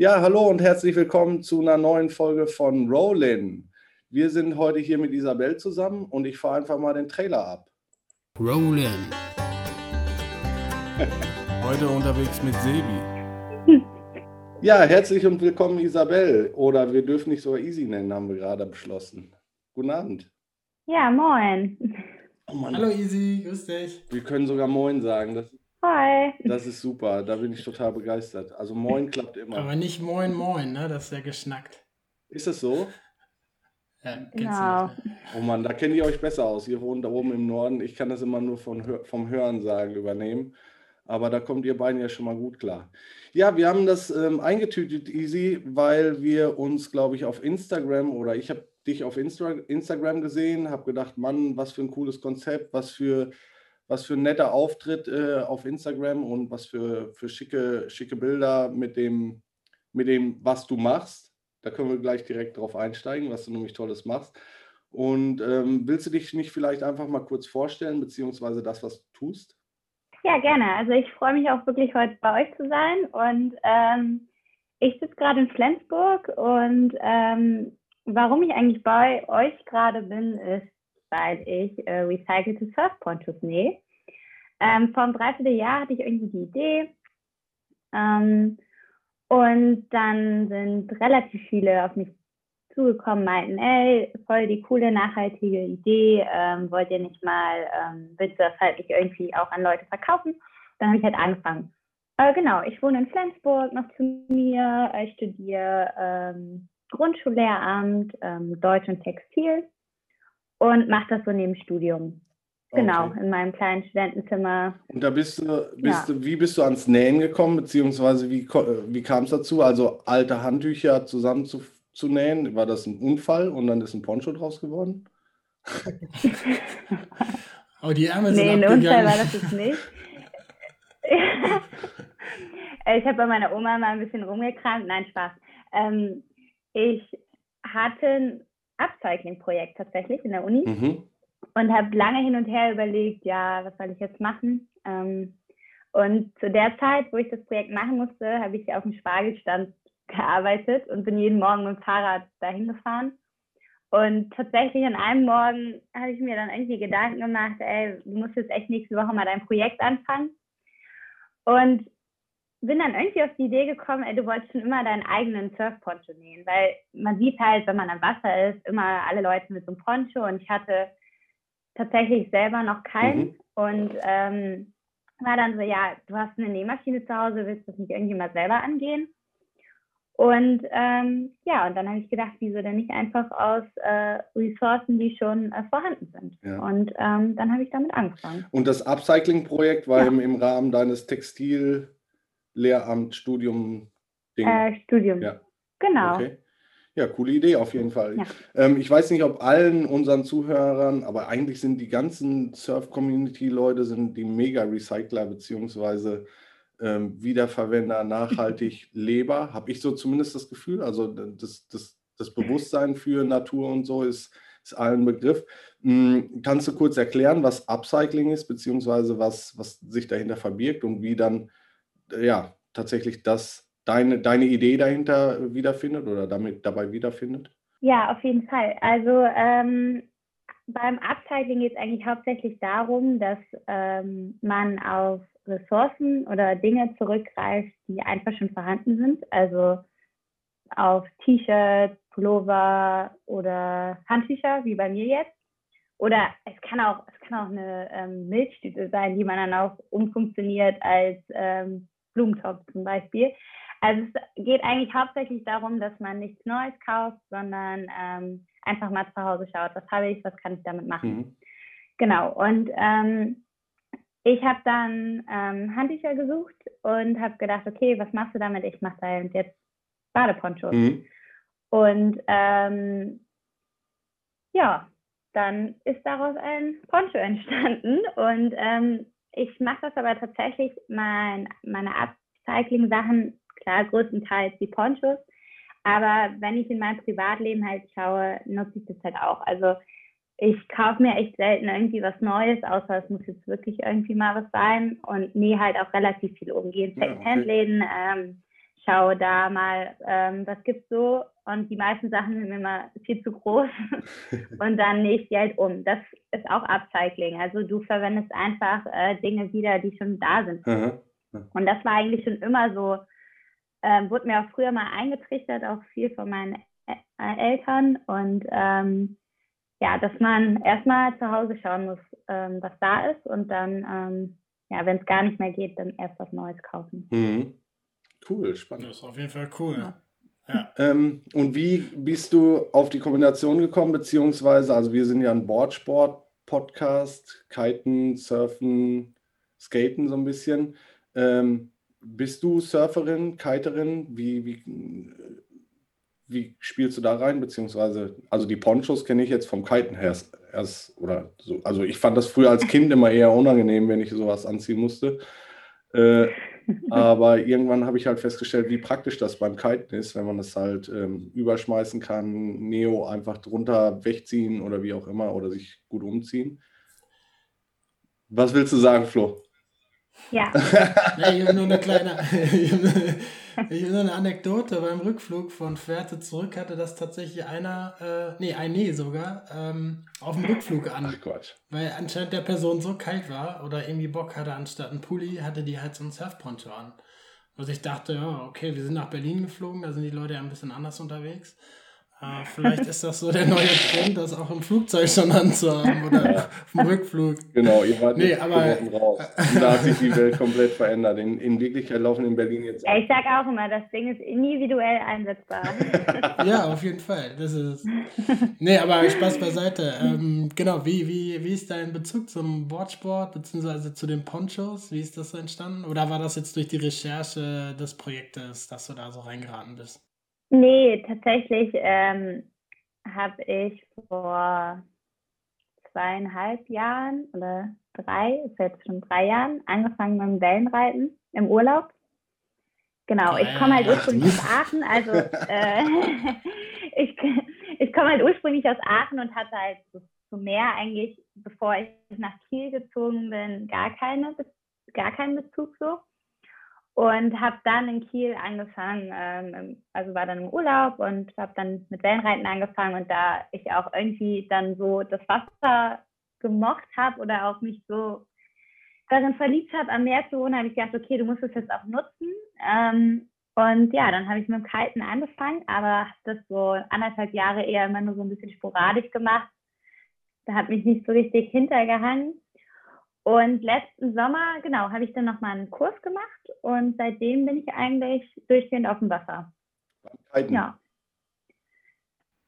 Ja, hallo und herzlich willkommen zu einer neuen Folge von Rollin. Wir sind heute hier mit Isabel zusammen und ich fahre einfach mal den Trailer ab. Rollin. Heute unterwegs mit Sebi. Ja, herzlich und willkommen Isabel. Oder wir dürfen nicht sogar Easy nennen, haben wir gerade beschlossen. Guten Abend. Ja, moin. Oh Hallo Easy, grüß dich. wir können sogar Moin sagen. Das, Hi. das ist super. Da bin ich total begeistert. Also Moin klappt immer. Aber nicht Moin Moin, ne? Das ist ja geschnackt. Ist das so? Ja, kennst Genau. du nicht, ne? Oh Mann, da kennt ihr euch besser aus. Ihr wohnt da oben im Norden. Ich kann das immer nur von, vom Hören sagen übernehmen. Aber da kommt ihr beiden ja schon mal gut klar. Ja, wir haben das ähm, eingetütet, Easy, weil wir uns, glaube ich, auf Instagram oder ich habe dich auf Instra Instagram gesehen, habe gedacht, Mann, was für ein cooles Konzept, was für, was für ein netter Auftritt äh, auf Instagram und was für, für schicke, schicke Bilder mit dem, mit dem, was du machst. Da können wir gleich direkt drauf einsteigen, was du nämlich Tolles machst. Und ähm, willst du dich nicht vielleicht einfach mal kurz vorstellen, beziehungsweise das, was du tust? Ja, gerne. Also ich freue mich auch wirklich heute bei euch zu sein. Und ähm, ich sitze gerade in Flensburg und ähm, warum ich eigentlich bei euch gerade bin, ist, weil ich äh, recycelte Surfponchos nähe. Ähm, vor einem Dreivierteljahr hatte ich irgendwie die Idee. Ähm, und dann sind relativ viele auf mich zugekommen, meinten, ey, voll die coole, nachhaltige Idee, ähm, wollt ihr nicht mal, ähm, willst du das halt nicht irgendwie auch an Leute verkaufen? Dann habe ich halt angefangen. Äh, genau, ich wohne in Flensburg, noch zu mir, ich studiere ähm, Grundschullehramt, ähm, Deutsch und Textil und mache das so neben Studium. Genau, Okay. in meinem kleinen Studentenzimmer. Und da bist du, bist Ja. du, wie bist du ans Nähen gekommen, beziehungsweise wie, äh, wie kam es dazu? Also alte Handtücher zusammen zu, zu nähen, war das ein Unfall und dann ist ein Poncho draus geworden? Oh, die Ärmel sind Nee, ein. Unfall war das jetzt nicht. ich habe bei meiner Oma mal ein bisschen rumgekramt. Nein, Spaß. Ähm, ich hatte ein Upcycling-Projekt tatsächlich in der Uni Mhm. und habe lange hin und her überlegt, ja, was soll ich jetzt machen? Ähm, und zu der Zeit, wo ich das Projekt machen musste, habe ich auf dem Spargelstand gearbeitet und bin jeden Morgen mit dem Fahrrad dahin gefahren. Und tatsächlich an einem Morgen habe ich mir dann irgendwie Gedanken gemacht, ey, du musst jetzt echt nächste Woche mal dein Projekt anfangen. Und bin dann irgendwie auf die Idee gekommen, ey, du wolltest schon immer deinen eigenen Surfponcho nähen, weil man sieht halt, wenn man am Wasser ist, immer alle Leute mit so einem Poncho und ich hatte tatsächlich selber noch keinen Mhm. und ähm, war dann so, ja, du hast eine Nähmaschine zu Hause, willst du das nicht irgendwie mal selber angehen? Und ähm, ja, und dann habe ich gedacht, wieso denn nicht einfach aus äh, Ressourcen, die schon äh, vorhanden sind. Ja. Und ähm, dann habe ich damit angefangen. Und das Upcycling-Projekt war Ja. im, im Rahmen deines Textil-Lehramt-Studium. Äh, Studium. Ja. Genau. Okay. Ja, coole Idee auf jeden Fall. Ja. Ähm, ich weiß nicht, ob allen unseren Zuhörern, aber eigentlich sind die ganzen Surf-Community-Leute sind die Mega-Recycler beziehungsweise ähm, Wiederverwender, nachhaltig Leber, habe ich so zumindest das Gefühl. Also das, das, das Bewusstsein für Natur und so ist, ist allen Begriff. Hm, kannst du kurz erklären, was Upcycling ist, beziehungsweise was, was sich dahinter verbirgt und wie dann ja tatsächlich das deine, deine Idee dahinter wiederfindet oder damit dabei wiederfindet? Ja, auf jeden Fall. Also ähm, beim Upcycling geht es eigentlich hauptsächlich darum, dass ähm, man auf Ressourcen oder Dinge zurückgreift, die einfach schon vorhanden sind. Also auf T-Shirts, Pullover oder Handtücher, wie bei mir jetzt. Oder es kann auch, es kann auch eine ähm, Milchtüte sein, die man dann auch umfunktioniert als ähm, Blumentopf zum Beispiel. Also es geht eigentlich hauptsächlich darum, dass man nichts Neues kauft, sondern ähm, einfach mal zu Hause schaut, was habe ich, was kann ich damit machen. Mhm. Genau, und ähm, ich habe dann ähm, Handtücher gesucht und habe gedacht, okay, was machst du damit? Ich mache da jetzt Badeponchos. Mhm. Und ähm, ja, dann ist daraus ein Poncho entstanden. Und ähm, ich mache das aber tatsächlich, mein, meine Upcycling-Sachen, klar, größtenteils die Ponchos. Aber wenn ich in mein Privatleben halt schaue, nutze ich das halt auch. Also ich kaufe mir echt selten irgendwie was Neues, außer es muss jetzt wirklich irgendwie mal was sein und nähe halt auch relativ viel um. Gehe in. Secondhand-Läden, ähm, schaue da mal, ähm, was gibt's so und die meisten Sachen sind mir immer viel zu groß und dann nähe ich die halt um. Das ist auch Upcycling. Also du verwendest einfach äh, Dinge wieder, die schon da sind. Mhm. Und das war eigentlich schon immer so, ähm, wurde mir auch früher mal eingetrichtert, auch viel von meinen Ä äh, Eltern und ähm, ja, dass man erstmal zu Hause schauen muss, ähm, was da ist und dann, ähm, ja, wenn es gar nicht mehr geht, dann erst was Neues kaufen. Mhm. Cool, Das spannend. ist auf jeden Fall cool. Ja. Ja. Ähm, und wie bist du auf die Kombination gekommen, beziehungsweise, also wir sind ja ein Boardsport-Podcast, Kiten, Surfen, Skaten so ein bisschen. Ähm, bist du Surferin, Kiterin? Wie, wie, wie spielst du da rein? Beziehungsweise, also die Ponchos kenne ich jetzt vom Kiten her erst, erst oder so. Also ich fand das früher als Kind immer eher unangenehm, wenn ich sowas anziehen musste. Äh, aber irgendwann habe ich halt festgestellt, wie praktisch das beim Kiten ist, wenn man das halt ähm, überschmeißen kann, Neo einfach drunter wegziehen oder wie auch immer oder sich gut umziehen. Was willst du sagen, Flo? Ja, ich habe nur eine kleine, ich habe nur- eine Anekdote. Beim Rückflug von Fährte zurück hatte das tatsächlich einer, äh, nee, ein Nee sogar, ähm, auf dem Rückflug an. Ach Quatsch. Weil anscheinend der Person so kalt war oder irgendwie Bock hatte, anstatt ein Pulli, hatte die halt so ein Surfponcho an. Also ich dachte, ja, okay, wir sind nach Berlin geflogen, da sind die Leute ja ein bisschen anders unterwegs. Äh, vielleicht ist das so der neue Trend, das auch im Flugzeug schon anzuhaben oder auf dem Rückflug. Genau, ihr wart Nee, aber- raus. Da hat sich die Welt komplett verändert. In, in Wirklichkeit laufen in Berlin jetzt ja ich sage auch immer, das Ding ist individuell einsetzbar. Ja, auf jeden Fall. Das ist es. Nee, aber Spaß beiseite. Ähm, genau, wie, wie, wie ist dein Bezug zum Boardsport beziehungsweise zu den Ponchos? Wie ist das so entstanden? Oder war das jetzt durch die Recherche des Projektes, dass du da so reingeraten bist? Nee, tatsächlich ähm, habe ich vor zweieinhalb Jahren oder drei, ist jetzt schon drei Jahren, angefangen mit dem Wellenreiten im Urlaub. Genau, ich komme halt Ach, ursprünglich aus Aachen, also äh, ich, ich komme halt ursprünglich aus Aachen und hatte halt so, zu Meer eigentlich, bevor ich nach Kiel gezogen bin, gar keine, gar keinen Bezug so und habe dann in Kiel angefangen, ähm, also war dann im Urlaub und habe dann mit Wellenreiten angefangen und da ich auch irgendwie dann so das Wasser gemocht habe oder auch mich so darin verliebt habe, am Meer zu wohnen, habe ich gedacht, okay, du musst es jetzt auch nutzen. Ähm, und ja, dann habe ich mit dem Kiten angefangen, aber das so anderthalb Jahre eher immer nur so ein bisschen sporadisch gemacht. Da hat mich nicht so richtig hintergehangen. Und letzten Sommer, genau, habe ich dann nochmal einen Kurs gemacht und seitdem bin ich eigentlich durchgehend auf dem Wasser. Kiten. Ja.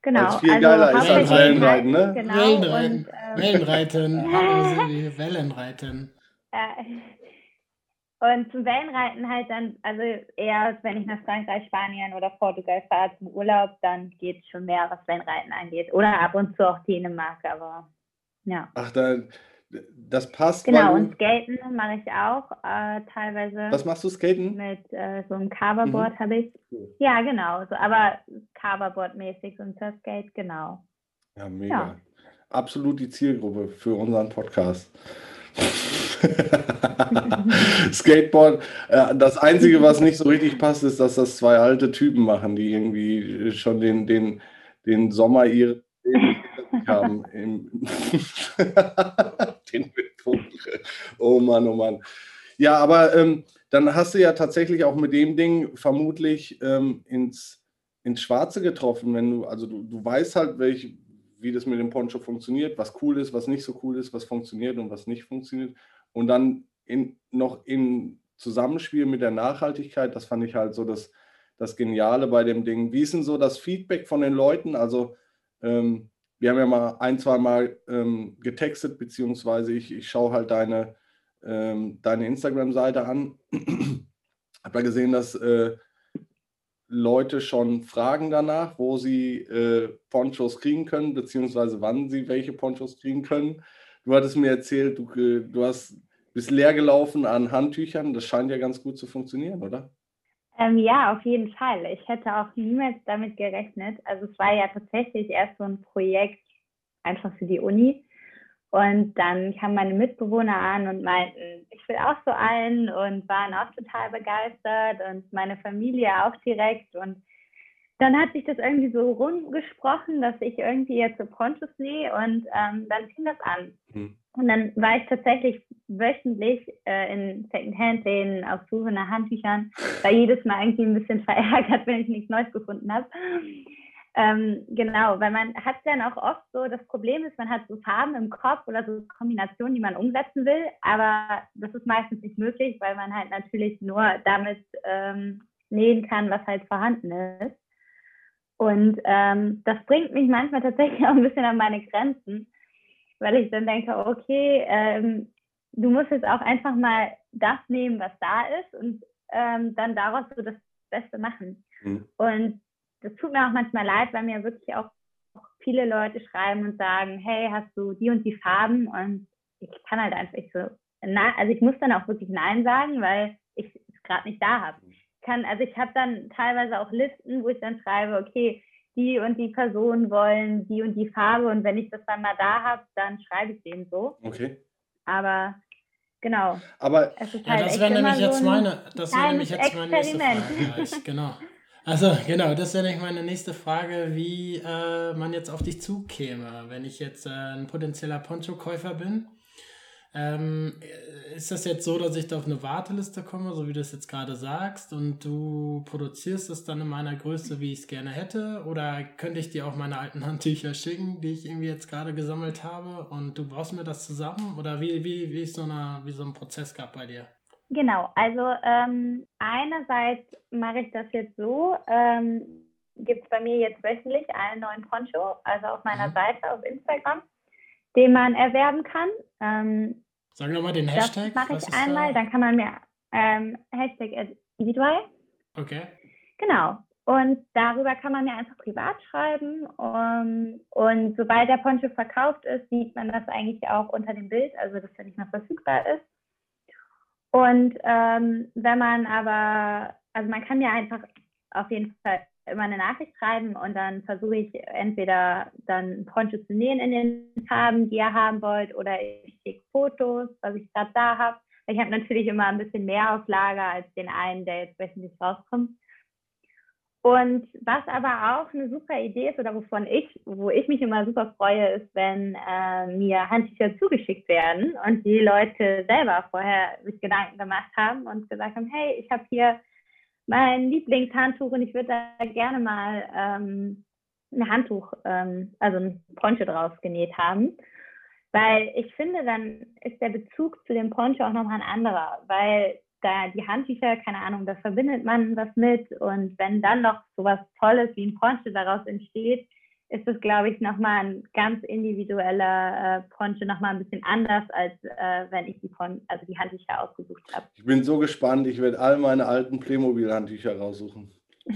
Genau. Weil's viel geiler ist als Wellenreiten, ne? Genau. Wellenreiten. Und, ähm, Wellenreiten. Silvi, Wellenreiten. Äh, und zum Wellenreiten halt dann, also eher, wenn ich nach Frankreich, Spanien oder Portugal fahre zum Urlaub, dann geht es schon mehr, was Wellenreiten angeht. Oder ab und zu auch Dänemark, aber ja. Ach, da, das passt. Genau, und Skaten mache ich auch äh, teilweise. was machst du, Skaten? Mit äh, so einem Coverboard habe ich. Ja, genau. So, aber Coverboard-mäßig, so ein Surfskate, genau. Ja, mega. Ja. Absolut die Zielgruppe für unseren Podcast. Skateboard. Äh, das Einzige, was nicht so richtig passt, ist, dass das zwei alte Typen machen, die irgendwie schon den, den, den Sommer ihres haben. Im den Betrug. Oh Mann, oh Mann. Ja, aber ähm, dann hast du ja tatsächlich auch mit dem Ding vermutlich ähm, ins, ins Schwarze getroffen, wenn du, also du, du weißt halt, welch, wie das mit dem Poncho funktioniert, was cool ist, was nicht so cool ist, was funktioniert und was nicht funktioniert. Und dann in, noch in Zusammenspiel mit der Nachhaltigkeit, das fand ich halt so das, das Geniale bei dem Ding. Wie ist denn so das Feedback von den Leuten? Also, ähm, wir haben ja mal ein, zwei Mal ähm, getextet, beziehungsweise ich, ich schaue halt deine, ähm, deine Instagram-Seite an. Habe da gesehen, dass äh, Leute schon fragen danach, wo sie äh, Ponchos kriegen können, beziehungsweise wann sie welche Ponchos kriegen können. Du hattest mir erzählt, du, äh, du hast, bist leer gelaufen an Handtüchern. Das scheint ja ganz gut zu funktionieren, oder? Ähm, ja, auf jeden Fall. Ich hätte auch niemals damit gerechnet. Also es war ja tatsächlich erst so ein Projekt einfach für die Uni. Und dann kamen meine Mitbewohner an und meinten, ich will auch so einen und waren auch total begeistert und meine Familie auch direkt. Und dann hat sich das irgendwie so rumgesprochen, dass ich irgendwie jetzt so Ponchos nähe und ähm, dann fing das an. Hm. Und dann war ich tatsächlich wöchentlich äh, in Secondhand-Läden auf Suche nach Handtüchern, war jedes Mal irgendwie ein bisschen verärgert, wenn ich nichts Neues gefunden habe. Ähm, genau, weil man hat dann auch oft so, das Problem ist, man hat so Farben im Kopf oder so Kombinationen, die man umsetzen will, aber das ist meistens nicht möglich, weil man halt natürlich nur damit ähm, nähen kann, was halt vorhanden ist. Und ähm, das bringt mich manchmal tatsächlich auch ein bisschen an meine Grenzen, weil ich dann denke, okay, ähm, du musst jetzt auch einfach mal das nehmen, was da ist und ähm, dann daraus so das Beste machen. Mhm. Und das tut mir auch manchmal leid, weil mir wirklich auch viele Leute schreiben und sagen, hey, hast du die und die Farben? Und ich kann halt einfach ich so, na, also ich muss dann auch wirklich Nein sagen, weil ich es gerade nicht da habe. Kann, also ich habe dann teilweise auch Listen, wo ich dann schreibe, okay, die und die Personen wollen die und die Farbe und wenn ich das dann mal da habe, dann schreibe ich denen so. Okay. Aber genau. Aber ja, halt das wäre nämlich jetzt meine, das wäre nämlich jetzt meine nächste Frage. Gleich, genau. Also genau, das wäre nämlich meine nächste Frage, wie äh, man jetzt auf dich zukäme, wenn ich jetzt äh, ein potenzieller Poncho-Käufer bin. Ähm, ist das jetzt so, dass ich da auf eine Warteliste komme, so wie du es jetzt gerade sagst, und du produzierst es dann in meiner Größe, wie ich es gerne hätte? Oder könnte ich dir auch meine alten Handtücher schicken, die ich irgendwie jetzt gerade gesammelt habe, und du brauchst mir das zusammen? Oder wie, wie, wie ist so, eine, wie so ein Prozess gab bei dir? Genau, also ähm, einerseits mache ich das jetzt so, ähm, gibt es bei mir jetzt wöchentlich einen neuen Poncho, also auf meiner mhm. Seite auf Instagram, den man erwerben kann. Ähm, Sag nochmal den Hashtag. Das mache ich einmal, da? dann kann man mir ähm, Hashtag individuell. Okay. Genau. Und darüber kann man mir einfach privat schreiben. Um, und sobald der Poncho verkauft ist, sieht man das eigentlich auch unter dem Bild, also dass er nicht mehr verfügbar ist. Und ähm, wenn man aber, also man kann mir einfach auf jeden Fall immer eine Nachricht schreiben und dann versuche ich entweder dann Poncho zu nähen in den Farben, die ihr haben wollt, oder ich schicke Fotos, was ich gerade da habe. Ich habe natürlich immer ein bisschen mehr auf Lager als den einen, der jetzt wöchentlich rauskommt. Und was aber auch eine super Idee ist oder wovon ich, wo ich mich immer super freue, ist, wenn äh, mir Handtücher zugeschickt werden und die Leute selber vorher sich Gedanken gemacht haben und gesagt haben, hey, ich habe hier mein Lieblingshandtuch und ich würde da gerne mal ähm, ein Handtuch, ähm, also ein Poncho draus genäht haben. Weil ich finde, dann ist der Bezug zu dem Poncho auch nochmal ein anderer, weil da die Handtücher, keine Ahnung, da verbindet man was mit. Und wenn dann noch so was Tolles wie ein Poncho daraus entsteht, ist es, glaube ich, nochmal ein ganz individueller äh, Poncho, nochmal ein bisschen anders, als äh, wenn ich die, Pon also die Handtücher ausgesucht habe. Ich bin so gespannt, ich werde all meine alten Playmobil-Handtücher raussuchen.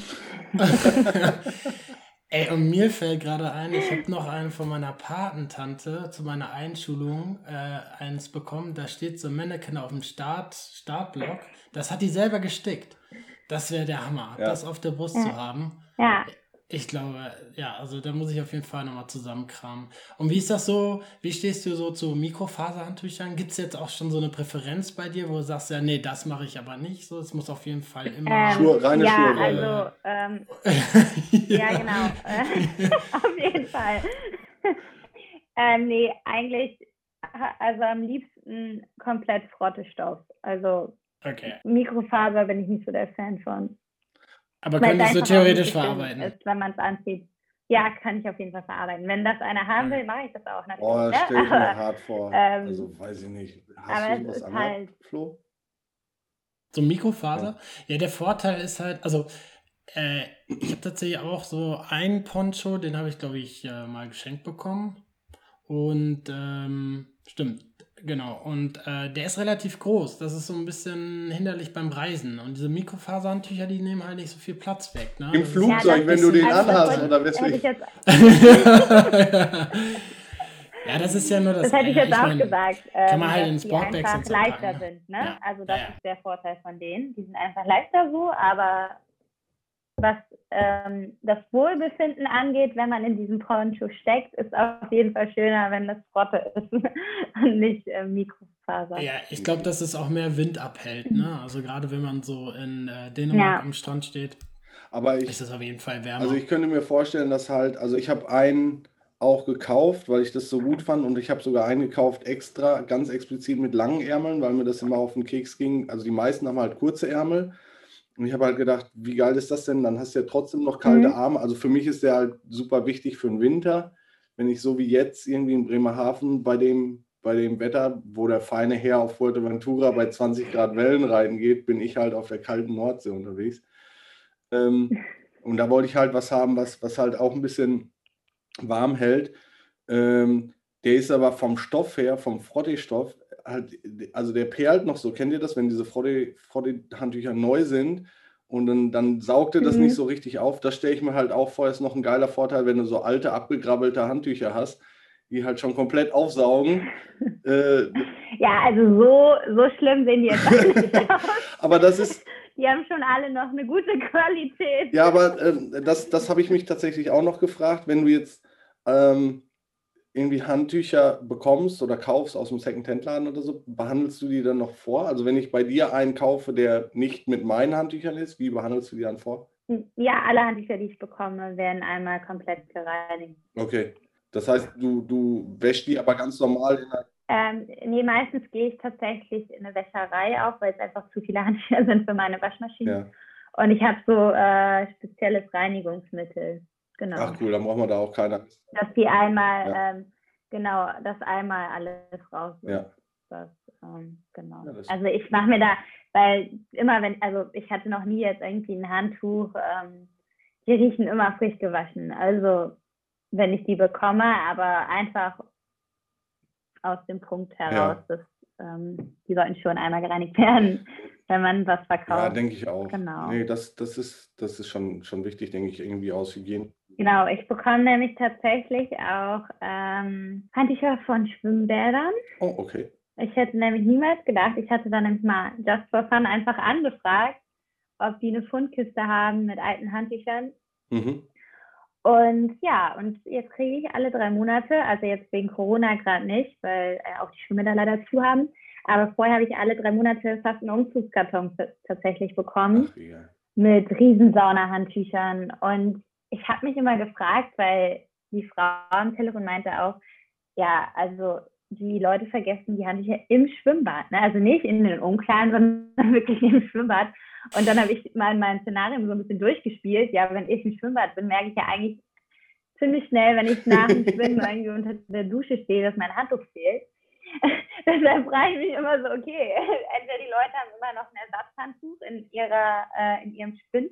Ey, und mir fällt gerade ein, ich habe noch einen von meiner Patentante zu meiner Einschulung äh, eins bekommen. Da steht so Mannequin auf dem Start, Startblock. Das hat die selber gestickt. Das wäre der Hammer, ja. das auf der Brust ja. zu haben. Ja. Ich glaube, ja, also da muss ich auf jeden Fall nochmal zusammenkramen. Und wie ist das so? Wie stehst du so zu Mikrofaserhandtüchern? Gibt es jetzt auch schon so eine Präferenz bei dir, wo du sagst, ja, nee, das mache ich aber nicht. So, es muss auf jeden Fall immer. Ähm, Schuhe, reine ja, Schuhe. Also, ähm, ja. ja, genau. auf jeden Fall. ähm, nee, eigentlich, also am liebsten komplett Frottestoff. Also okay. Mikrofaser bin ich nicht so der Fan von. Aber könntest du theoretisch verarbeiten? Ist, wenn man es anzieht. Ja, kann ich auf jeden Fall verarbeiten. Wenn das einer haben will, mache ich das auch natürlich. Oh, das stelle ich mir hart vor. Ähm, also weiß ich nicht. Hast aber du was es halt Flo? So Mikrofaser? Ja. ja, der Vorteil ist halt, also äh, ich habe tatsächlich auch so einen Poncho, den habe ich, glaube ich, äh, mal geschenkt bekommen. Und ähm, stimmt, Genau, und äh, der ist relativ groß. Das ist so ein bisschen hinderlich beim Reisen. Und diese Mikrofaserhandtücher, die nehmen halt nicht so viel Platz weg. Ne? Im das Flugzeug, ja, wenn du den also anhast, oder weswegen? ja, das ist ja nur das. Das hätte ich jetzt ja, ich auch mein, gesagt. kann man halt in Sportbags einfach leichter ne? sind. Ne? Ja. Also, das ist der Vorteil von denen. Die sind einfach leichter so, aber was ähm, das Wohlbefinden angeht, wenn man in diesem Poncho steckt, ist auf jeden Fall schöner, wenn das Frotte ist und nicht äh, Mikrofaser. Ja, ich glaube, dass es auch mehr Wind abhält. Ne? Also gerade wenn man so in äh, Dänemark ja. am Strand steht, Aber ich, ist es auf jeden Fall wärmer. Also ich könnte mir vorstellen, dass halt, also ich habe einen auch gekauft, weil ich das so gut fand und ich habe sogar einen gekauft extra, ganz explizit mit langen Ärmeln, weil mir das immer auf den Keks ging. Also die meisten haben halt kurze Ärmel und ich habe halt gedacht, wie geil ist das denn? Dann hast du ja trotzdem noch kalte mhm. Arme. Also für mich ist der halt super wichtig für den Winter. Wenn ich so wie jetzt irgendwie in Bremerhaven bei dem, bei dem Wetter, wo der feine Herr auf Fuerteventura bei 20 Grad Wellen reiten geht, bin ich halt auf der kalten Nordsee unterwegs. Ähm, und da wollte ich halt was haben, was, was halt auch ein bisschen warm hält. Ähm, der ist aber vom Stoff her, vom Frottee-Stoff, halt, also der perlt noch so. Kennt ihr das, wenn diese Frottee-Handtücher neu sind und dann, dann saugt er das mhm. nicht so richtig auf? Das stelle ich mir halt auch vor, ist noch ein geiler Vorteil, wenn du so alte, abgegrabbelte Handtücher hast, die halt schon komplett aufsaugen. äh, ja, also so, so schlimm sehen die jetzt nicht aus. aber das ist. Die haben schon alle noch eine gute Qualität. Ja, aber äh, das, das habe ich mich tatsächlich auch noch gefragt, wenn du jetzt ähm, irgendwie Handtücher bekommst oder kaufst aus dem Second-Hand-Laden oder so, behandelst du die dann noch vor? Also wenn ich bei dir einen kaufe, der nicht mit meinen Handtüchern ist, wie behandelst du die dann vor? Ja, alle Handtücher, die ich bekomme, werden einmal komplett gereinigt. Okay. Das heißt, du, du wäschst die aber ganz normal in der ähm, nee, meistens gehe ich tatsächlich in eine Wäscherei auf, weil es einfach zu viele Handtücher sind für meine Waschmaschine. Ja. Und ich habe so äh, spezielles Reinigungsmittel. Genau. Ach cool, dann brauchen wir da auch keine. Dass die einmal, ja. ähm, genau, dass einmal alles raus ist. Ja. Das, ähm, genau. Ja, also ich mache mir da, weil immer wenn, also ich hatte noch nie jetzt irgendwie ein Handtuch, ähm, die riechen immer frisch gewaschen. Also wenn ich die bekomme, aber einfach aus dem Punkt heraus, dass ähm, die sollten schon einmal gereinigt werden, wenn man was verkauft. Ja, denke ich auch. Genau. Nee, das, das ist, das ist schon, schon wichtig, denke ich, irgendwie aus Hygiene. Genau, ich bekomme nämlich tatsächlich auch ähm, Handtücher von Schwimmbädern. Oh, okay. Ich hätte nämlich niemals gedacht, ich hatte dann nämlich mal Just for Fun einfach angefragt, ob die eine Fundkiste haben mit alten Handtüchern. Mhm. Und ja, und jetzt kriege ich alle drei Monate, also jetzt wegen Corona gerade nicht, weil äh, auch die Schwimmbäder leider zu haben, aber vorher habe ich alle drei Monate fast einen Umzugskarton tatsächlich bekommen. Ach, ja. Mit Riesensauna-Handtüchern. Und ich habe mich immer gefragt, weil die Frau am Telefon meinte auch, ja, also die Leute vergessen die Handtücher im Schwimmbad. Ne? Also nicht in den Umkleiden, sondern wirklich im Schwimmbad. Und dann habe ich mal in meinem Szenario so ein bisschen durchgespielt. Ja, wenn ich im Schwimmbad bin, merke ich ja eigentlich ziemlich schnell, wenn ich nach dem Schwimmen irgendwie unter der Dusche stehe, dass mein Handtuch fehlt. Deshalb frage ich mich immer so, okay, entweder die Leute haben immer noch ein Ersatzhandtuch in ihrer, äh, in ihrem Spind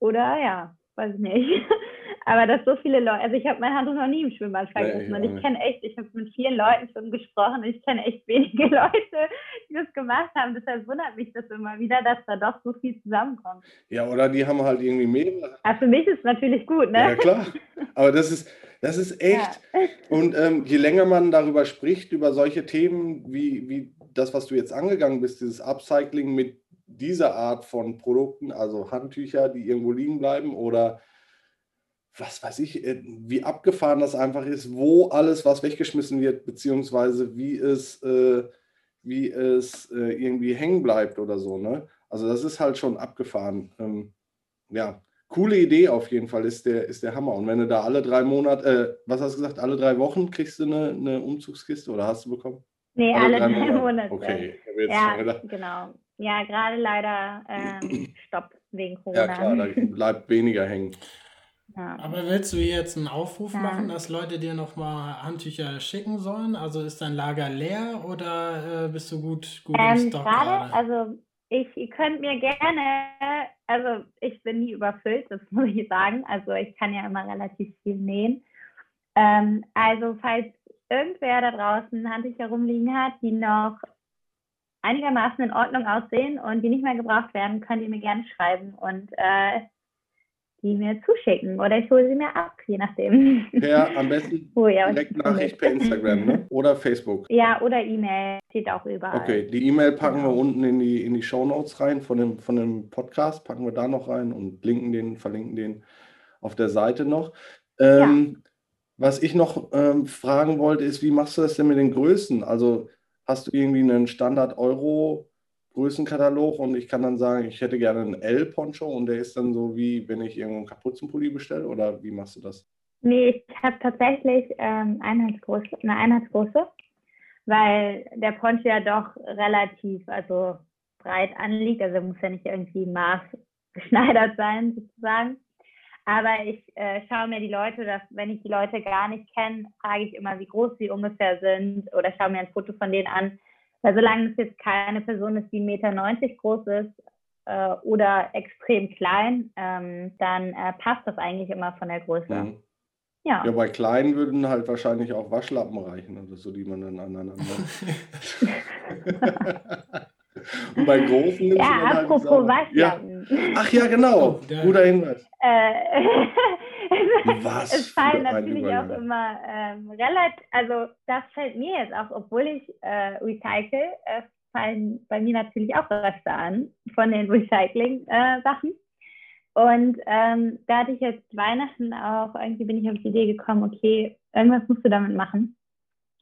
oder ja, weiß ich nicht. Aber dass so viele Leute, also ich habe mein Handtuch noch nie im Schwimmbad vergessen nee, und ich kenne echt, ich habe mit vielen Leuten schon gesprochen und ich kenne echt wenige Leute, die das gemacht haben. Deshalb wundert mich das immer wieder, dass da doch so viel zusammenkommt. Ja, oder die haben halt irgendwie mehrere. Aber für mich ist es natürlich gut, ne? Ja, klar. Aber das ist, das ist echt. Ja. Und ähm, je länger man darüber spricht, über solche Themen wie, wie das, was du jetzt angegangen bist, dieses Upcycling mit dieser Art von Produkten, also Handtücher, die irgendwo liegen bleiben oder was weiß ich, äh, wie abgefahren das einfach ist, wo alles, was weggeschmissen wird, beziehungsweise wie es, äh, wie es äh, irgendwie hängen bleibt oder so. Ne? Also das ist halt schon abgefahren. Ähm, ja, coole Idee auf jeden Fall, ist der, ist der Hammer. Und wenn du da alle drei Monate, äh, was hast du gesagt, alle drei Wochen kriegst du eine, eine Umzugskiste oder hast du bekommen? Nee, alle, alle drei, drei Monate. Monate. Okay, ja, genau. Ja, gerade leider ähm, Stopp wegen Corona. Ja, klar, da bleibt weniger hängen. Ja. Aber willst du jetzt einen Aufruf ja. machen, dass Leute dir nochmal Handtücher schicken sollen? Also ist dein Lager leer oder äh, bist du gut, gut ähm, im Stock gerade? Also ich, ihr könnt mir gerne, also ich bin nie überfüllt, das muss ich sagen. Also ich kann ja immer relativ viel nähen. Ähm, also falls irgendwer da draußen Handtücher rumliegen hat, die noch einigermaßen in Ordnung aussehen und die nicht mehr gebraucht werden, könnt ihr mir gerne schreiben. Und äh, die mir zuschicken oder ich hole sie mir ab, je nachdem. Ja, am besten oh, ja, direkt Nachricht per Instagram ne? oder Facebook. Ja, oder E-Mail, steht auch überall. Okay, die E-Mail packen genau. wir unten in die, in die Show Notes rein von dem, von dem Podcast, packen wir da noch rein und linken den, verlinken den auf der Seite noch. Ähm, ja. Was ich noch ähm, fragen wollte, ist, wie machst du das denn mit den Größen? Also hast du irgendwie einen Standard-Euro- Größenkatalog und ich kann dann sagen, ich hätte gerne einen L-Poncho und der ist dann so wie, wenn ich irgendwo einen Kapuzenpulli bestelle oder wie machst du das? Nee, ich habe tatsächlich ähm, Einheitsgröße, eine Einheitsgröße, weil der Poncho ja doch relativ, also breit anliegt, also muss ja nicht irgendwie maßgeschneidert sein sozusagen. Aber ich äh, schaue mir die Leute, dass, wenn ich die Leute gar nicht kenne, frage ich immer, wie groß sie ungefähr sind oder schaue mir ein Foto von denen an weil solange es jetzt keine Person ist, die 1,90 Meter groß ist äh, oder extrem klein, ähm, dann äh, passt das eigentlich immer von der Größe. Mhm. Ja. ja, bei kleinen würden halt wahrscheinlich auch Waschlappen reichen oder so, die man dann aneinander. Und bei großen Ja, halt apropos halt Waschlappen. Ja. Ach ja, genau. Oh, Guter Hinweis. Äh, Was es fallen natürlich auch immer ähm, relativ, also das fällt mir jetzt auch, obwohl ich äh, recycle, äh, fallen bei mir natürlich auch Reste an von den Recycling-Sachen. Äh, und ähm, da hatte ich jetzt Weihnachten auch, irgendwie bin ich auf die Idee gekommen, okay, irgendwas musst du damit machen.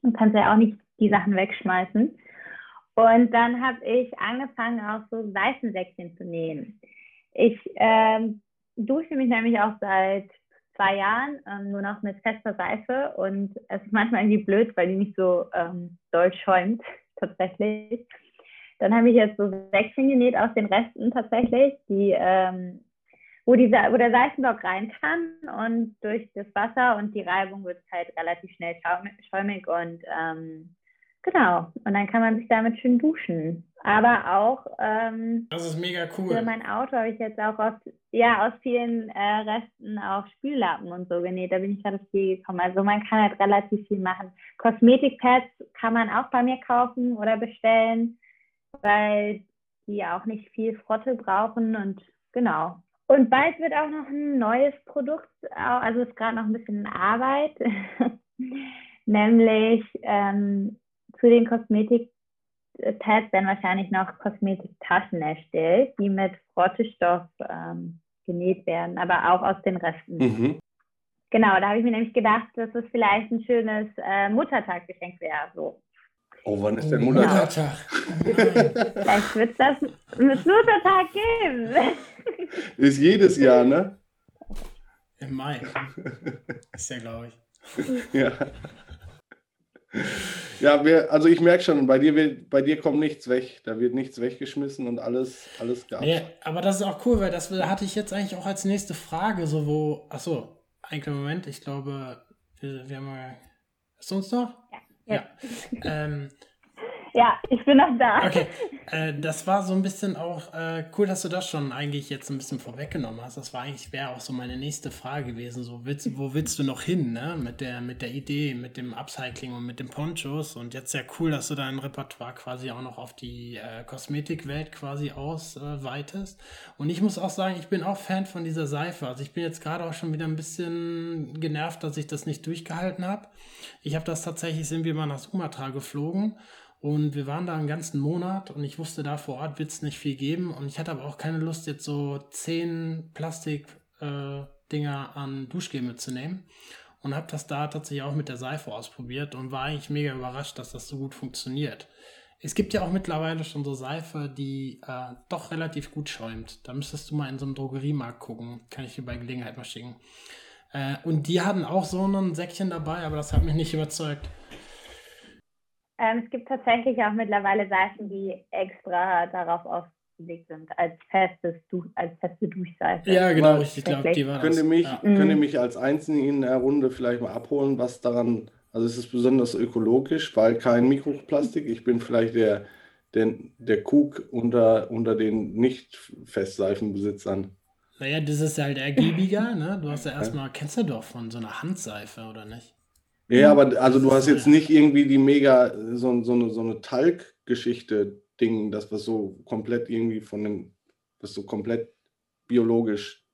Und kannst ja auch nicht die Sachen wegschmeißen. Und dann habe ich angefangen, auch so Seifensäckchen zu nähen. Ich ähm, dusche mich nämlich auch seit zwei Jahren ähm, nur noch mit fester Seife und es ist manchmal irgendwie blöd, weil die nicht so ähm, doll schäumt, tatsächlich. Dann habe ich jetzt so Säckchen genäht aus den Resten tatsächlich, die, ähm, wo, die, wo der Seifenblock rein kann und durch das Wasser und die Reibung wird es halt relativ schnell schäumig und ähm, Genau. Und dann kann man sich damit schön duschen. Aber auch. Ähm, das ist mega cool. Für mein Auto habe ich jetzt auch aus, ja, aus vielen äh, Resten auch Spüllappen und so genäht. Da bin ich gerade auf die gekommen. Also man kann halt relativ viel machen. Kosmetikpads kann man auch bei mir kaufen oder bestellen, weil die auch nicht viel Frotte brauchen und genau. Und bald wird auch noch ein neues Produkt, also ist gerade noch ein bisschen Arbeit, nämlich ähm, zu den Kosmetikpads werden wahrscheinlich noch Kosmetiktaschen erstellt, die mit Frottestoff ähm, genäht werden, aber auch aus den Resten. Mhm. Genau, da habe ich mir nämlich gedacht, dass es vielleicht ein schönes äh, Muttertaggeschenk wäre. So. Oh, wann ist der Muttertag? Vielleicht wird es das mit Muttertag geben. Ist jedes Jahr, ne? Im Mai. Ist ja, glaube ich. Ja. Ja, wir, also ich merke schon, bei dir, wird, bei dir kommt nichts weg. Da wird nichts weggeschmissen und alles, alles gab. Nee, aber das ist auch cool, weil das hatte ich jetzt eigentlich auch als nächste Frage, so wo, achso, ein kleiner Moment, ich glaube, wir, wir haben mal, ist uns noch? Ja. ja. ähm, ja, ich bin noch da. Okay, äh, das war so ein bisschen auch äh, cool, dass du das schon eigentlich jetzt ein bisschen vorweggenommen hast. Das war eigentlich, wäre auch so meine nächste Frage gewesen. So, willst, wo willst du noch hin, ne? Mit der, mit der Idee, mit dem Upcycling und mit den Ponchos. Und jetzt sehr cool, dass du dein Repertoire quasi auch noch auf die äh, Kosmetikwelt quasi ausweitest. und ich muss auch sagen, ich bin auch Fan von dieser Seife. Also ich bin jetzt gerade auch schon wieder ein bisschen genervt, dass ich das nicht durchgehalten habe. Ich habe das tatsächlich, sind wir mal nach Sumatra geflogen. Und wir waren da einen ganzen Monat wusste, da vor Ort wird es nicht viel geben. Und ich hatte aber auch keine Lust, jetzt so zehn Plastikdinger äh, an Duschgel mitzunehmen. Und habe das da tatsächlich auch mit der Seife ausprobiert und war eigentlich mega überrascht, dass das so gut funktioniert. Es gibt ja auch mittlerweile schon so Seife, die äh, doch relativ gut schäumt. Da müsstest du mal in so einem Drogeriemarkt gucken. Kann ich dir bei Gelegenheit mal schicken. Äh, und die hatten auch so ein Säckchen dabei, aber das hat mich nicht überzeugt. Ähm, es gibt tatsächlich auch mittlerweile Seifen, die extra darauf ausgelegt sind, als, festes du als feste Duschseife. Ja, genau, ich glaube, die war könnt das. Ihr mich, ja. Könnt ihr mich als Einzelne in der Runde vielleicht mal abholen, was daran, also es ist besonders ökologisch, weil kein Mikroplastik, ich bin vielleicht der, der, der Kug unter, unter den Nicht-Festseifenbesitzern. Naja, das ist halt ergiebiger, ne? Du hast ja erstmal, kennst du doch von so einer Handseife, oder nicht? Ja, aber also du hast jetzt nicht irgendwie die mega, so, so eine, so eine Talg-Geschichte-Ding, das was so komplett irgendwie von den, was so komplett biologisch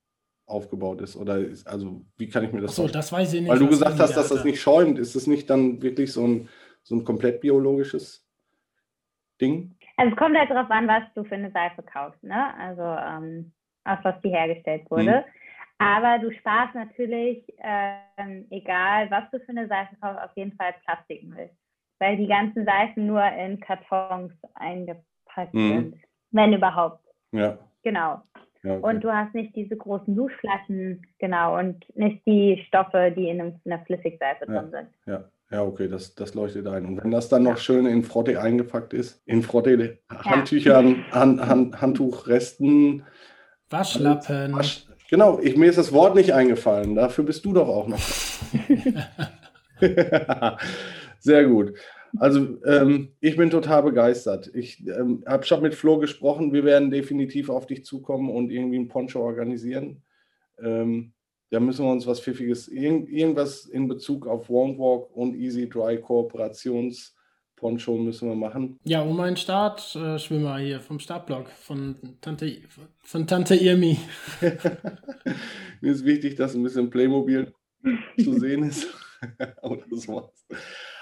aufgebaut ist? Oder ist, also wie kann ich mir das so, das weiß ich nicht. Weil du gesagt hast, dass das nicht schäumt. Ist es nicht dann wirklich so ein, so ein komplett biologisches Ding? Also es kommt halt darauf an, was du für eine Seife kaufst, ne? Also ähm, aus was die hergestellt wurde. Hm. Aber du sparst natürlich, ähm, egal was du für eine Seife kaufst, auf jeden Fall Plastikmüll. Weil die ganzen Seifen nur in Kartons eingepackt hm. sind. Wenn überhaupt. Ja. Genau. Ja, okay. Und du hast nicht diese großen Duschflaschen, genau, und nicht die Stoffe, die in, einem, in einer Flüssigseife ja. drin sind. Ja. Ja, okay, das, das leuchtet ein. Und wenn das dann noch schön in Frotte eingepackt ist, in Frotte Handtüchern, ja. Hand, Hand, Handtuchresten. Waschlappen. Wasch, genau, ich, mir ist das Wort nicht eingefallen. Dafür bist du doch auch noch. Sehr gut. Also ähm, ich bin total begeistert. Ich ähm, habe schon mit Flo gesprochen. Wir werden definitiv auf dich zukommen und irgendwie ein Poncho organisieren. Ähm, da müssen wir uns was Pfiffiges, irgend, irgendwas in Bezug auf Wonk Walk und Easy Dry Kooperations Poncho müssen wir machen. Ja, um einen Startschwimmer hier vom Startblock von Tante, von Tante Irmi. Mir ist wichtig, dass ein bisschen Playmobil zu sehen ist. Oder sowas.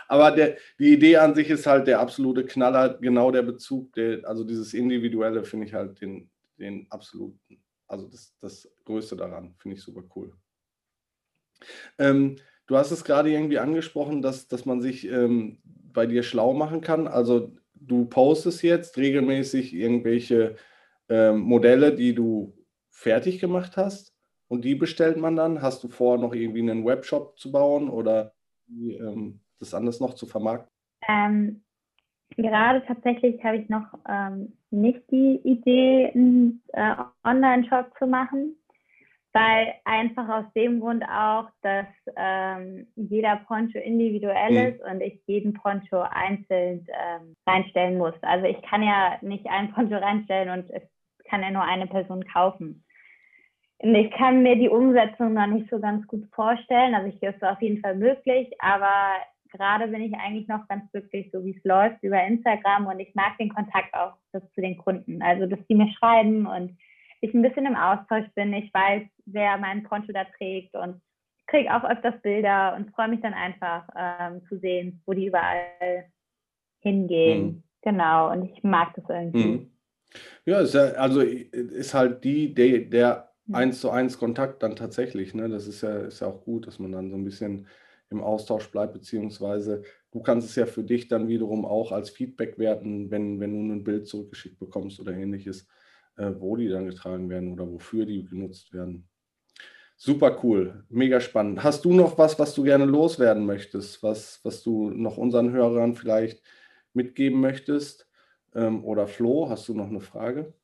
Aber der, die Idee an sich ist halt der absolute Knaller, genau der Bezug, der, also dieses Individuelle finde ich halt den, den absoluten also das, das Größte daran finde ich super cool. Ähm, du hast es gerade irgendwie angesprochen, dass, dass man sich ähm, bei dir schlau machen kann. Also du postest jetzt regelmäßig irgendwelche ähm, Modelle, die du fertig gemacht hast und die bestellt man dann. Hast du vor, noch irgendwie einen Webshop zu bauen oder ähm, das anders noch zu vermarkten? Ähm, gerade tatsächlich habe ich noch ähm, nicht die Idee, einen äh, Online-Shop zu machen, weil einfach aus dem Grund auch, dass ähm, jeder Poncho individuell mhm. ist und ich jeden Poncho einzeln ähm, reinstellen muss. Also ich kann ja nicht einen Poncho reinstellen und es kann ja nur eine Person kaufen. Und ich kann mir die Umsetzung noch nicht so ganz gut vorstellen. Also ich ist auf jeden Fall möglich, aber gerade bin ich eigentlich noch ganz glücklich, so wie es läuft, über Instagram und ich mag den Kontakt auch zu den Kunden. Also, dass die mir schreiben und ich ein bisschen im Austausch bin. Ich weiß, wer meinen Poncho da trägt und kriege auch öfters Bilder und freue mich dann einfach ähm, zu sehen, wo die überall hingehen. Mhm. Genau, und ich mag das irgendwie. Mhm. Ja, ist ja, also ist halt die, der, der eins zu eins Kontakt dann tatsächlich, ne? Das ist ja, ist ja auch gut, dass man dann so ein bisschen im Austausch bleibt, beziehungsweise du kannst es ja für dich dann wiederum auch als Feedback werten, wenn, wenn du ein Bild zurückgeschickt bekommst oder ähnliches, äh, wo die dann getragen werden oder wofür die genutzt werden. Super cool, mega spannend. Hast du noch was, was du gerne loswerden möchtest, was, was du noch unseren Hörern vielleicht mitgeben möchtest? Ähm, oder Flo, hast du noch eine Frage?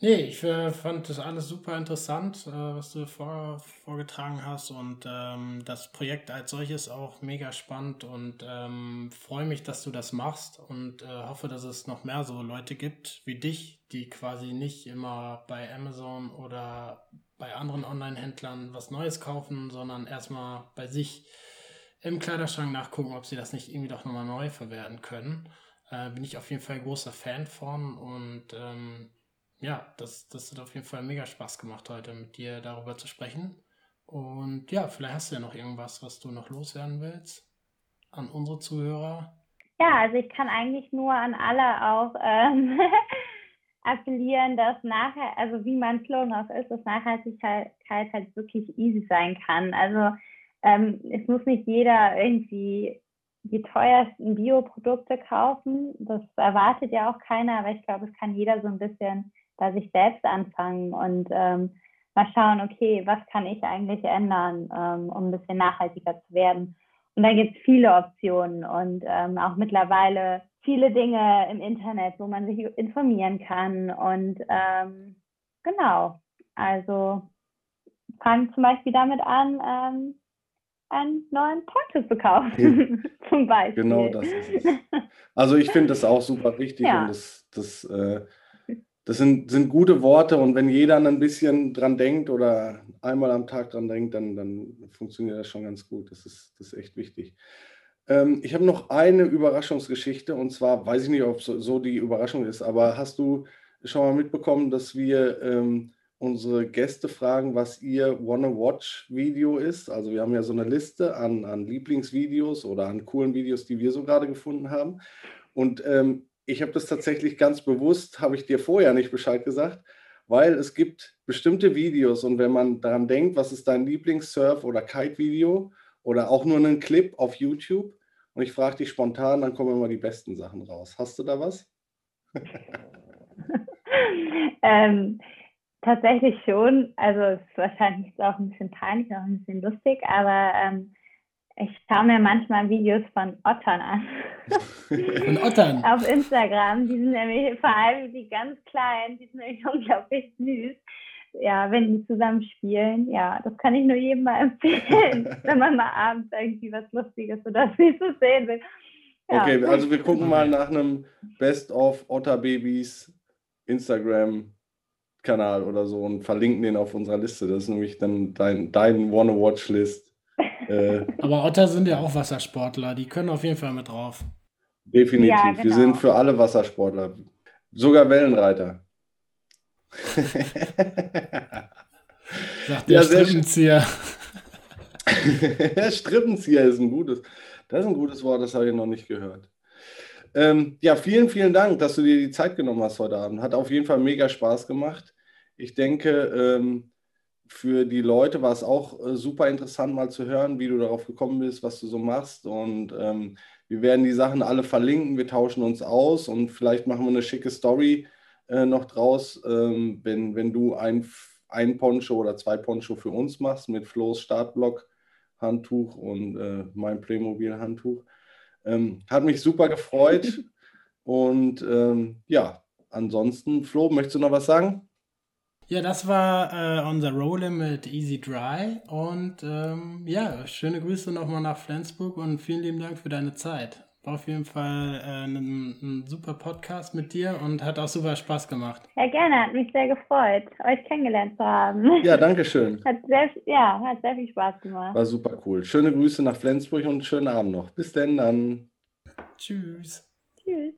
Nee, ich äh, fand das alles super interessant, äh, was du vor, vorgetragen hast und ähm, das Projekt als solches auch mega spannend und ähm, freue mich, dass du das machst und äh, hoffe, dass es noch mehr so Leute gibt wie dich, die quasi nicht immer bei Amazon oder bei anderen Online-Händlern was Neues kaufen, sondern erstmal bei sich im Kleiderschrank nachgucken, ob sie das nicht irgendwie doch nochmal neu verwerten können. Äh, bin ich auf jeden Fall großer Fan von und ähm, ja, das, das hat auf jeden Fall mega Spaß gemacht, heute mit dir darüber zu sprechen. Und ja, vielleicht hast du ja noch irgendwas, was du noch loswerden willst an unsere Zuhörer. Ja, also ich kann eigentlich nur an alle auch ähm, appellieren, dass nachher, also wie mein Slogan auch ist, dass Nachhaltigkeit halt wirklich easy sein kann. Also ähm, es muss nicht jeder irgendwie die teuersten Bioprodukte kaufen. Das erwartet ja auch keiner, aber ich glaube, es kann jeder so ein bisschen bei sich selbst anfangen und ähm, mal schauen, okay, was kann ich eigentlich ändern, ähm, um ein bisschen nachhaltiger zu werden. Und da gibt es viele Optionen und ähm, auch mittlerweile viele Dinge im Internet, wo man sich informieren kann. Und ähm, genau, also fangen zum Beispiel damit an, ähm, einen neuen Poncho zu kaufen, ja. zum Beispiel. Genau das ist es. Also ich finde das auch super wichtig ja. und das, das äh, das sind, sind gute Worte und wenn jeder ein bisschen dran denkt oder einmal am Tag dran denkt, dann, dann funktioniert das schon ganz gut. Das ist, das ist echt wichtig. Ähm, ich habe noch eine Überraschungsgeschichte und zwar weiß ich nicht, ob so, so, die Überraschung ist, aber hast du schon mal mitbekommen, dass wir ähm, unsere Gäste fragen, was ihr Wanna-Watch-Video ist. Also wir haben ja so eine Liste an, an Lieblingsvideos oder an coolen Videos, die wir so gerade gefunden haben. Und ähm, ich habe das tatsächlich ganz bewusst, habe ich dir vorher nicht Bescheid gesagt, weil es gibt bestimmte Videos und wenn man daran denkt, was ist dein Lieblings-Surf- oder Kite-Video oder auch nur einen Clip auf YouTube und ich frage dich spontan, dann kommen immer die besten Sachen raus. Hast du da was? ähm, tatsächlich schon. Also es ist wahrscheinlich auch ein bisschen peinlich, auch ein bisschen lustig, aber ähm, ich schaue mir manchmal Videos von Ottern an. Von Ottern? Auf Instagram. Die sind nämlich, vor allem die ganz kleinen, die sind nämlich unglaublich süß. Ja, wenn die zusammen spielen, ja, das kann ich nur jedem mal empfehlen, wenn man mal abends irgendwie was Lustiges oder Süßes sehen will. Ja. Okay, also wir gucken mal nach einem Best of Otterbabys Instagram-Kanal oder so und verlinken den auf unserer Liste. Das ist nämlich dann dein, dein Wanna-Watch-List äh, Aber Otter sind ja auch Wassersportler, die können auf jeden Fall mit drauf. Definitiv. Ja, genau. Wir sind für alle Wassersportler. Sogar Wellenreiter. Sagt der ja, Strippenzieher. Strippenzieher ist ein gutes, das ist ein gutes Wort, das habe ich noch nicht gehört. Ähm, ja, vielen, vielen Dank, dass du dir die Zeit genommen hast heute Abend. Hat auf jeden Fall mega Spaß gemacht. Ich denke, ähm, für die Leute war es auch äh, super interessant, mal zu hören, wie du darauf gekommen bist, was du so machst. Und ähm, wir werden die Sachen alle verlinken, wir tauschen uns aus und vielleicht machen wir eine schicke Story äh, noch draus, ähm, wenn, wenn du ein, ein Poncho oder zwei Poncho für uns machst mit Flo's Startblock Handtuch und äh, mein Playmobil Handtuch. Ähm, hat mich super gefreut. und ähm, ja, ansonsten, Flo, möchtest du noch was sagen? Ja, das war äh, unser Roller mit Easy Dry. Und ähm, ja, schöne Grüße nochmal nach Flensburg und vielen lieben Dank für deine Zeit. War auf jeden Fall äh, ein, ein, super Podcast mit dir und hat auch super Spaß gemacht. Ja, gerne, hat mich sehr gefreut, euch kennengelernt zu haben. Ja, danke schön. Hat sehr, ja, hat sehr viel Spaß gemacht. War super cool. Schöne Grüße nach Flensburg und schönen Abend noch. Bis denn dann. Tschüss. Tschüss.